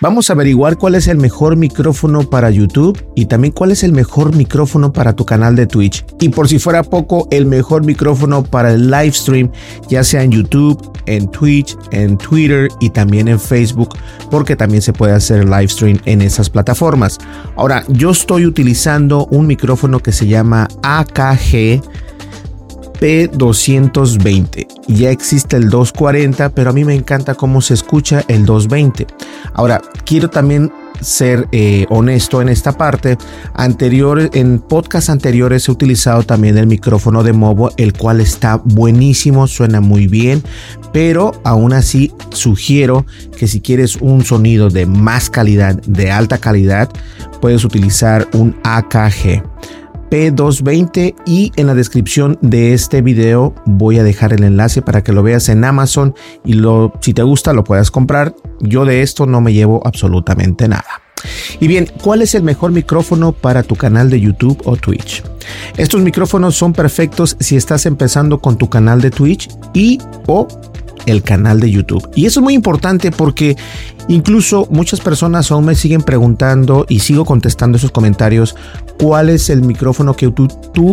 Vamos a averiguar cuál es el mejor micrófono para YouTube y también cuál es el mejor micrófono para tu canal de Twitch. Y por si fuera poco, el mejor micrófono para el live stream, ya sea en YouTube, en Twitch, en Twitter y también en Facebook, porque también se puede hacer live stream en esas plataformas. Ahora, yo estoy utilizando un micrófono que se llama AKG P220. Ya existe el 240, pero a mí me encanta cómo se escucha el 220. Ahora, quiero también ser eh, honesto en esta parte. Anterior, en podcast anteriores he utilizado también el micrófono de Movo, el cual está buenísimo, suena muy bien, pero aún así sugiero que si quieres un sonido de más calidad, de alta calidad, puedes utilizar un AKG. P220 y en la descripción de este video voy a dejar el enlace para que lo veas en Amazon y lo, si te gusta lo puedas comprar. Yo de esto no me llevo absolutamente nada. Y bien, ¿cuál es el mejor micrófono para tu canal de YouTube o Twitch? Estos micrófonos son perfectos si estás empezando con tu canal de Twitch y o el canal de YouTube. Y eso es muy importante porque incluso muchas personas aún me siguen preguntando y sigo contestando esos comentarios cuál es el micrófono que tú,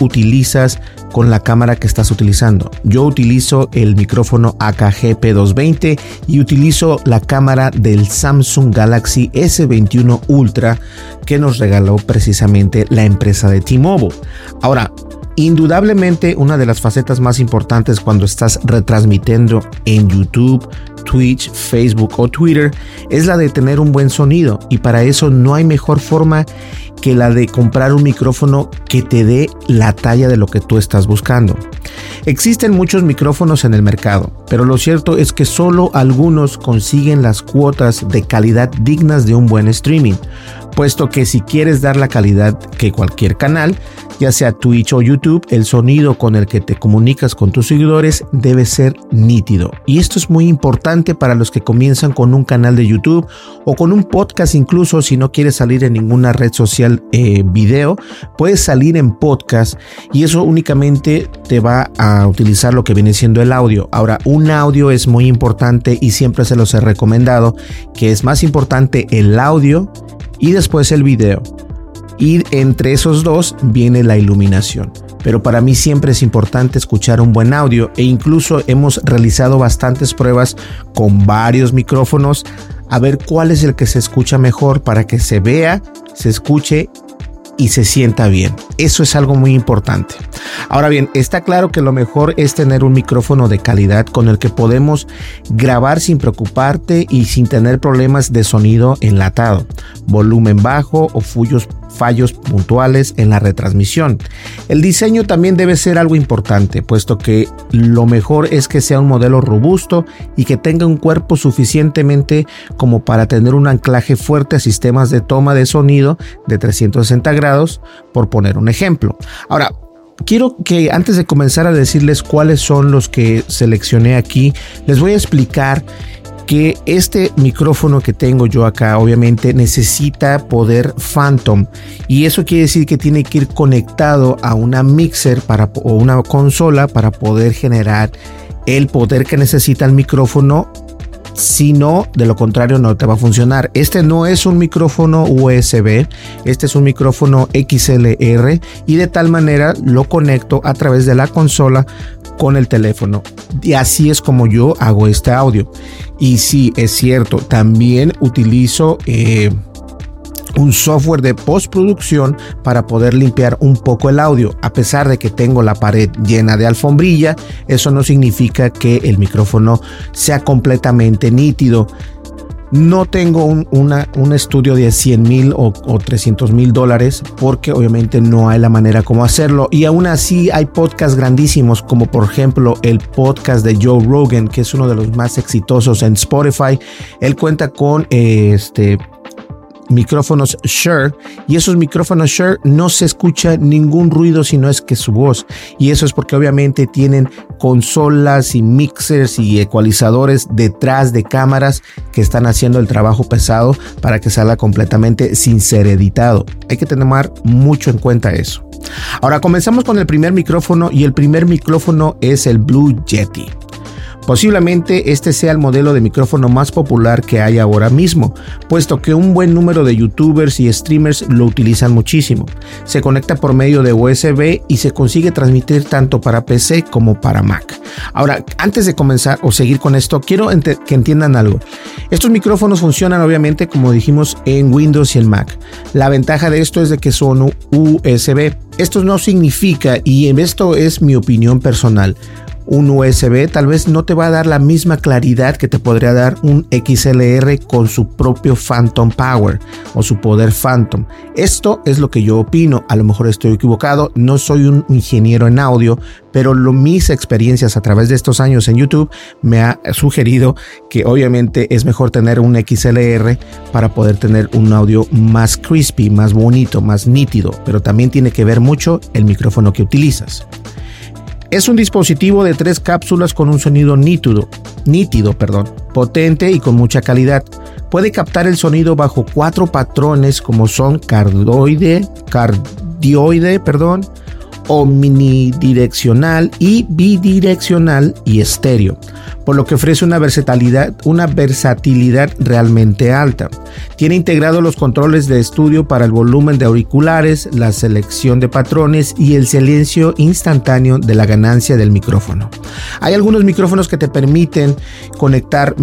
utilizas con la cámara que estás utilizando. Yo utilizo el micrófono AKG P220 y utilizo la cámara del Samsung Galaxy S21 Ultra que nos regaló precisamente la empresa de T-Mobile. Ahora, Indudablemente una de las facetas más importantes cuando estás retransmitiendo en YouTube, Twitch, Facebook o Twitter es la de tener un buen sonido y para eso no hay mejor forma que la de comprar un micrófono que te dé la talla de lo que tú estás buscando. Existen muchos micrófonos en el mercado, pero lo cierto es que solo algunos consiguen las cuotas de calidad dignas de un buen streaming, puesto que si quieres dar la calidad que cualquier canal, ya sea Twitch o YouTube, el sonido con el que te comunicas con tus seguidores debe ser nítido. Y esto es muy importante para los que comienzan con un canal de YouTube o con un podcast incluso si no quieres salir en ninguna red social eh, video, puedes salir en podcast y eso únicamente te va a utilizar lo que viene siendo el audio. Ahora, un audio es muy importante y siempre se los he recomendado que es más importante el audio y después el video y entre esos dos viene la iluminación. Pero para mí siempre es importante escuchar un buen audio e incluso hemos realizado bastantes pruebas con varios micrófonos a ver cuál es el que se escucha mejor para que se vea, se escuche y se sienta bien. Eso es algo muy importante. Ahora bien, está claro que lo mejor es tener un micrófono de calidad con el que podemos grabar sin preocuparte y sin tener problemas de sonido enlatado, volumen bajo o fullos fallos puntuales en la retransmisión. El diseño también debe ser algo importante, puesto que lo mejor es que sea un modelo robusto y que tenga un cuerpo suficientemente como para tener un anclaje fuerte a sistemas de toma de sonido de 360 grados, por poner un ejemplo. Ahora, quiero que antes de comenzar a decirles cuáles son los que seleccioné aquí, les voy a explicar que este micrófono que tengo yo acá obviamente necesita poder Phantom y eso quiere decir que tiene que ir conectado a una mixer para, o una consola para poder generar el poder que necesita el micrófono si no, de lo contrario no te va a funcionar. Este no es un micrófono USB, este es un micrófono XLR y de tal manera lo conecto a través de la consola con el teléfono. Y así es como yo hago este audio. Y sí, es cierto, también utilizo... Eh, un software de postproducción para poder limpiar un poco el audio. A pesar de que tengo la pared llena de alfombrilla, eso no significa que el micrófono sea completamente nítido. No tengo un, un estudio de 100 mil o, o 300 mil dólares porque obviamente no hay la manera como hacerlo. Y aún así hay podcasts grandísimos como por ejemplo el podcast de Joe Rogan que es uno de los más exitosos en Spotify. Él cuenta con este micrófonos Shure y esos micrófonos Shure no se escucha ningún ruido si no es que su voz y eso es porque obviamente tienen consolas y mixers y ecualizadores detrás de cámaras que están haciendo el trabajo pesado para que salga completamente sin ser editado. Hay que tener mucho en cuenta eso. Ahora comenzamos con el primer micrófono y el primer micrófono es el Blue Yeti. Posiblemente este sea el modelo de micrófono más popular que hay ahora mismo, puesto que un buen número de youtubers y streamers lo utilizan muchísimo. Se conecta por medio de USB y se consigue transmitir tanto para PC como para Mac. Ahora, antes de comenzar o seguir con esto, quiero que entiendan algo. Estos micrófonos funcionan obviamente como dijimos en Windows y en Mac. La ventaja de esto es de que son USB. Esto no significa, y esto es mi opinión personal, un USB tal vez no te va a dar la misma claridad que te podría dar un XLR con su propio Phantom Power o su poder Phantom. Esto es lo que yo opino, a lo mejor estoy equivocado, no soy un ingeniero en audio, pero lo, mis experiencias a través de estos años en YouTube me ha sugerido que obviamente es mejor tener un XLR para poder tener un audio más crispy, más bonito, más nítido, pero también tiene que ver mucho el micrófono que utilizas. Es un dispositivo de tres cápsulas con un sonido nítido, nítido, perdón, potente y con mucha calidad. Puede captar el sonido bajo cuatro patrones como son cardioide, cardioide, perdón, omnidireccional y bidireccional y estéreo, por lo que ofrece una versatilidad, una versatilidad realmente alta. Tiene integrado los controles de estudio para el volumen de auriculares, la selección de patrones y el silencio instantáneo de la ganancia del micrófono. Hay algunos micrófonos que te permiten conectar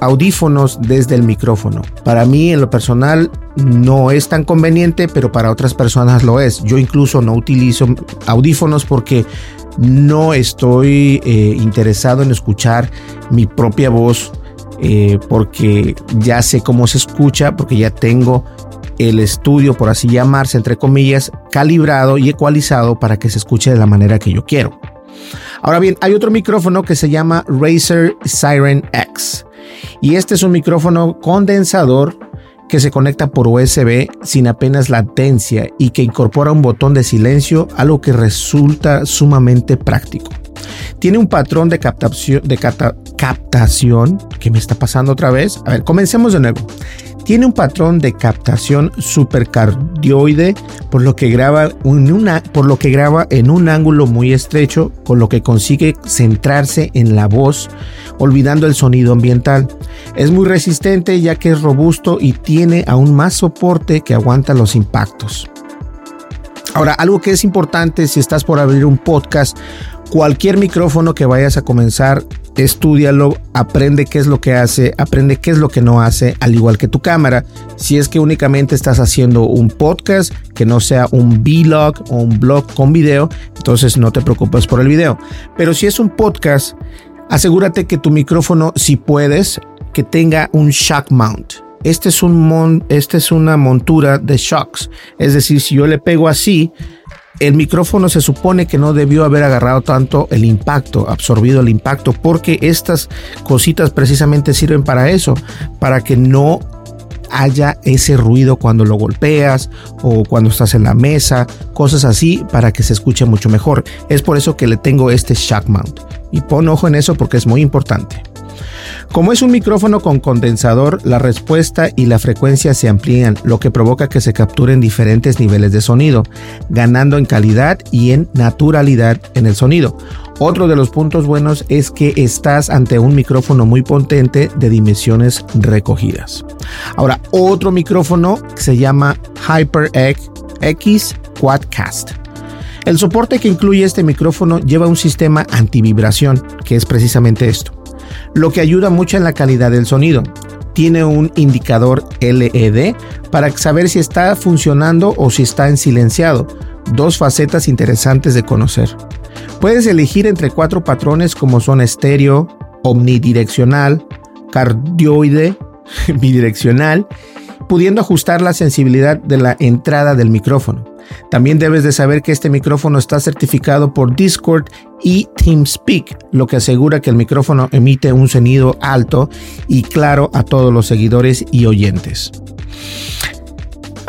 audífonos desde el micrófono. Para mí, en lo personal, no es tan conveniente, pero para otras personas lo es. Yo incluso no utilizo audífonos porque no estoy eh, interesado en escuchar mi propia voz eh, porque ya sé cómo se escucha, porque ya tengo el estudio, por así llamarse, entre comillas, calibrado y ecualizado para que se escuche de la manera que yo quiero. Ahora bien, hay otro micrófono que se llama Razer Siren X y este es un micrófono condensador que se conecta por USB sin apenas latencia y que incorpora un botón de silencio, algo que resulta sumamente práctico. Tiene un patrón de captación, de que me está pasando otra vez. A ver, comencemos de nuevo. Tiene un patrón de captación supercardioide, por lo que graba en un ángulo muy estrecho, con lo que consigue centrarse en la voz, olvidando el sonido ambiental. Es muy resistente ya que es robusto y tiene aún más soporte que aguanta los impactos. Ahora, algo que es importante si estás por abrir un podcast, cualquier micrófono que vayas a comenzar Estúdialo, aprende qué es lo que hace, aprende qué es lo que no hace, al igual que tu cámara. Si es que únicamente estás haciendo un podcast, que no sea un vlog o un blog con video, entonces no te preocupes por el video. Pero si es un podcast, asegúrate que tu micrófono, si puedes, que tenga un shock mount. Este es, un este es una montura de shocks. Es decir, si yo le pego así, el micrófono se supone que no debió haber agarrado tanto el impacto, absorbido el impacto, porque estas cositas precisamente sirven para eso, para que no haya ese ruido cuando lo golpeas o cuando estás en la mesa, cosas así para que se escuche mucho mejor. Es por eso que le tengo este shock mount. Y pon ojo en eso porque es muy importante. Como es un micrófono con condensador, la respuesta y la frecuencia se amplían, lo que provoca que se capturen diferentes niveles de sonido, ganando en calidad y en naturalidad en el sonido. Otro de los puntos buenos es que estás ante un micrófono muy potente de dimensiones recogidas. Ahora, otro micrófono se llama HyperX Quadcast. El soporte que incluye este micrófono lleva un sistema antivibración, que es precisamente esto, lo que ayuda mucho en la calidad del sonido. Tiene un indicador LED para saber si está funcionando o si está en silenciado, dos facetas interesantes de conocer. Puedes elegir entre cuatro patrones como son estéreo, omnidireccional, cardioide, bidireccional, pudiendo ajustar la sensibilidad de la entrada del micrófono. También debes de saber que este micrófono está certificado por Discord y TeamSpeak, lo que asegura que el micrófono emite un sonido alto y claro a todos los seguidores y oyentes.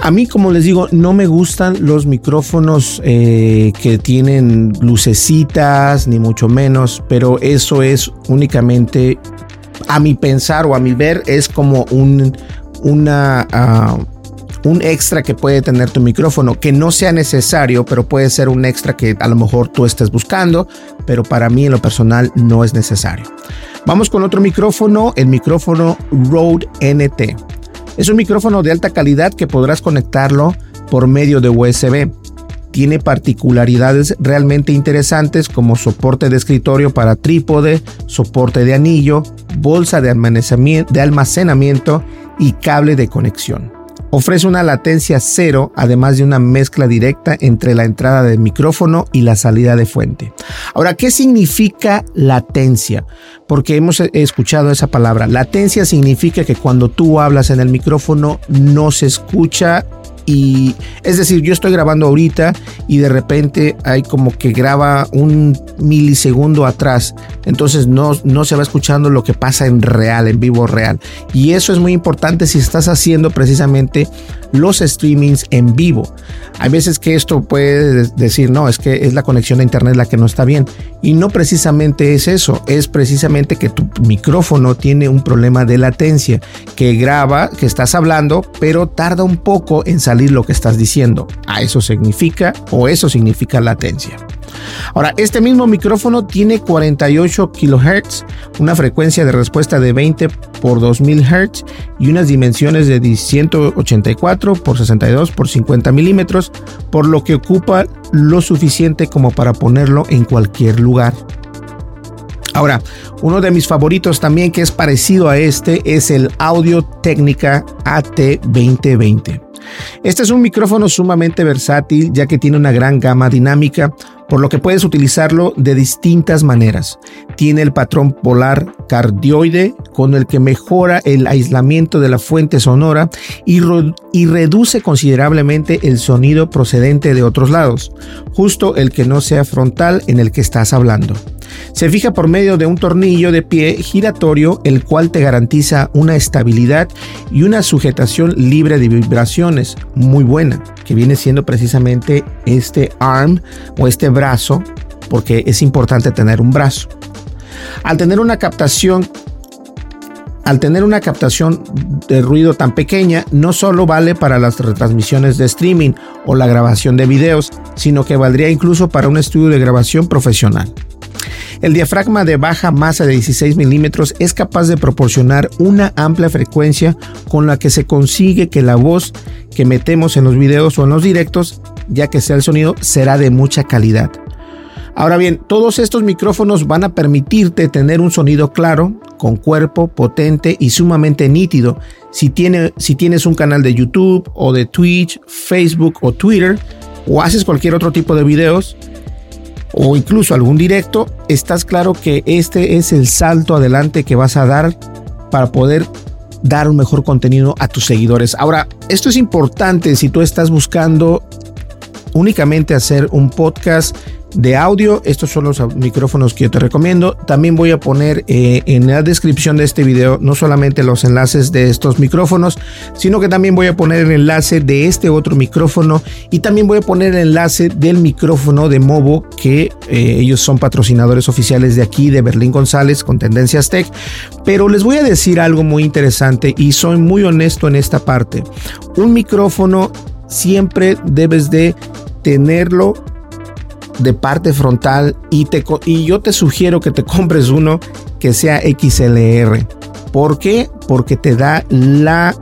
A mí, como les digo, no me gustan los micrófonos eh, que tienen lucecitas, ni mucho menos, pero eso es únicamente, a mi pensar o a mi ver, es como un, una, ah, un extra que puede tener tu micrófono, que no sea necesario, pero puede ser un extra que a lo mejor tú estés buscando, pero para mí en lo personal no es necesario. Vamos con otro micrófono, el micrófono Rode NT. Es un micrófono de alta calidad que podrás conectarlo por medio de USB. Tiene particularidades realmente interesantes como soporte de escritorio para trípode, soporte de anillo, bolsa de almacenamiento y cable de conexión. Ofrece una latencia cero, además de una mezcla directa entre la entrada del micrófono y la salida de fuente. Ahora, ¿qué significa latencia? Porque hemos escuchado esa palabra. Latencia significa que cuando tú hablas en el micrófono no se escucha y es decir, yo estoy grabando ahorita y de repente hay como que graba un milisegundo atrás. Entonces no, no se va escuchando lo que pasa en real, en vivo real. Y eso es muy importante si estás haciendo precisamente los streamings en vivo. Hay veces que esto puede decir, no, es que es la conexión a internet la que no está bien. Y no precisamente es eso, es precisamente que tu micrófono tiene un problema de latencia, que graba, que estás hablando, pero tarda un poco en salir lo que estás diciendo. A eso significa o eso significa latencia. Ahora, este mismo micrófono tiene 48 kHz, una frecuencia de respuesta de 20 por 2000 Hz y unas dimensiones de 184 por 62 por 50 milímetros, por lo que ocupa lo suficiente como para ponerlo en cualquier lugar. Ahora, uno de mis favoritos también que es parecido a este es el Audio Técnica AT2020. Este es un micrófono sumamente versátil ya que tiene una gran gama dinámica, por lo que puedes utilizarlo de distintas maneras. Tiene el patrón polar cardioide con el que mejora el aislamiento de la fuente sonora y, y, reduce considerablemente el sonido procedente de otros lados, justo el que no sea frontal en el que estás hablando. Se fija por medio de un tornillo de pie giratorio, el cual te garantiza una estabilidad y una sujetación libre de vibraciones muy buena, que viene siendo precisamente este arm o este brazo, porque es importante tener un brazo. Al tener una captación al tener una captación de ruido tan pequeña, no solo vale para las retransmisiones de streaming o la grabación de videos, sino que valdría incluso para un estudio de grabación profesional. El diafragma de baja masa de 16 milímetros es capaz de proporcionar una amplia frecuencia con la que se consigue que la voz que metemos en los videos o en los directos, ya que sea el sonido, será de mucha calidad. Ahora bien, todos estos micrófonos van a permitirte tener un sonido claro, con cuerpo, potente y sumamente nítido. Si, si tienes un canal de YouTube o de Twitch, Facebook o Twitter, o haces cualquier otro tipo de videos, o incluso algún directo, estás claro que este es el salto adelante que vas a dar para poder dar un mejor contenido a tus seguidores. Ahora, esto es importante si tú estás buscando únicamente hacer un podcast de audio. Estos son los micrófonos que yo te recomiendo. También voy a poner eh, en la descripción de este video no solamente los enlaces de estos micrófonos, sino que también voy a poner el enlace de este otro micrófono y también voy a poner el enlace del micrófono de Movo que eh, ellos son patrocinadores oficiales de aquí de Berlín González con Tendencias Tech. Pero les voy a decir algo muy interesante y soy muy honesto en esta parte. Un micrófono siempre debes de tenerlo de parte frontal y, te, y yo te sugiero que te compres uno que sea XLR. ¿Por qué? Porque te da la,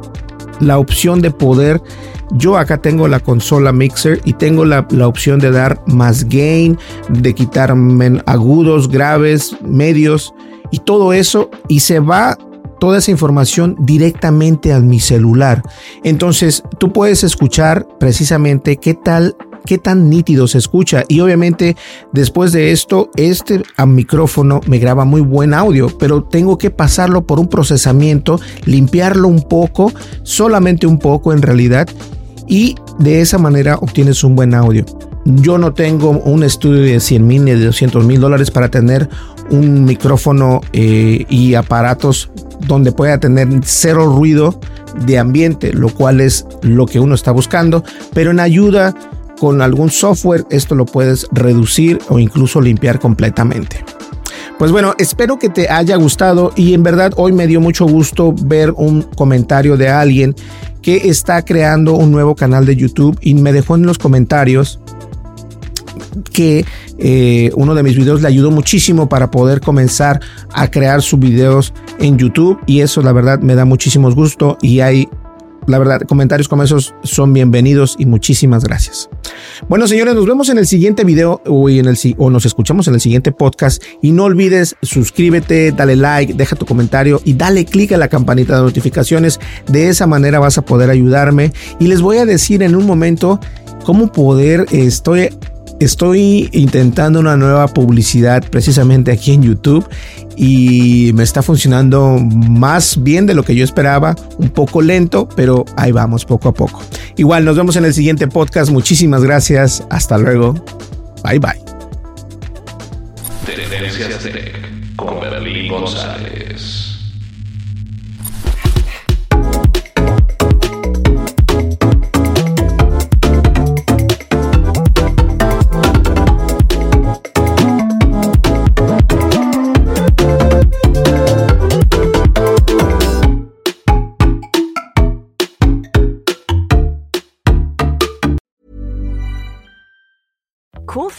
la opción de poder Yo acá tengo la consola mixer y tengo la, la opción de dar más gain, de quitar agudos, graves, medios y todo eso y se va toda esa información directamente a mi celular. Entonces tú puedes escuchar precisamente qué tal qué tan nítido se escucha. Y obviamente después de esto este micrófono me graba muy buen audio pero tengo que pasarlo por un procesamiento limpiarlo un poco solamente un poco en realidad y de esa manera obtienes un buen audio. Yo no tengo un estudio de 100 mil ni de 200 mil dólares para tener un micrófono eh, y aparatos donde pueda tener cero ruido de ambiente, lo cual es lo que uno está buscando, pero en ayuda con algún software esto lo puedes reducir o incluso limpiar completamente. Pues bueno, espero que te haya gustado y en verdad hoy me dio mucho gusto ver un comentario de alguien que está creando un nuevo canal de YouTube y me dejó en los comentarios que eh, uno de mis videos le ayudó muchísimo para poder comenzar a crear sus videos en YouTube y eso la verdad me da muchísimo gusto y hay la verdad, comentarios como esos son bienvenidos y muchísimas gracias. Bueno, señores, nos vemos en el siguiente video o, en el, o nos escuchamos en el siguiente podcast. Y no olvides suscríbete, dale like, deja tu comentario y dale clic a la campanita de notificaciones. De esa manera vas a poder ayudarme. Y les voy a decir en un momento cómo poder, estoy estoy intentando una nueva publicidad precisamente aquí en YouTube y me está funcionando más bien de lo que yo esperaba, un poco lento, pero ahí vamos poco a poco. Igual nos vemos en el siguiente podcast, muchísimas gracias, hasta luego, bye bye. con González.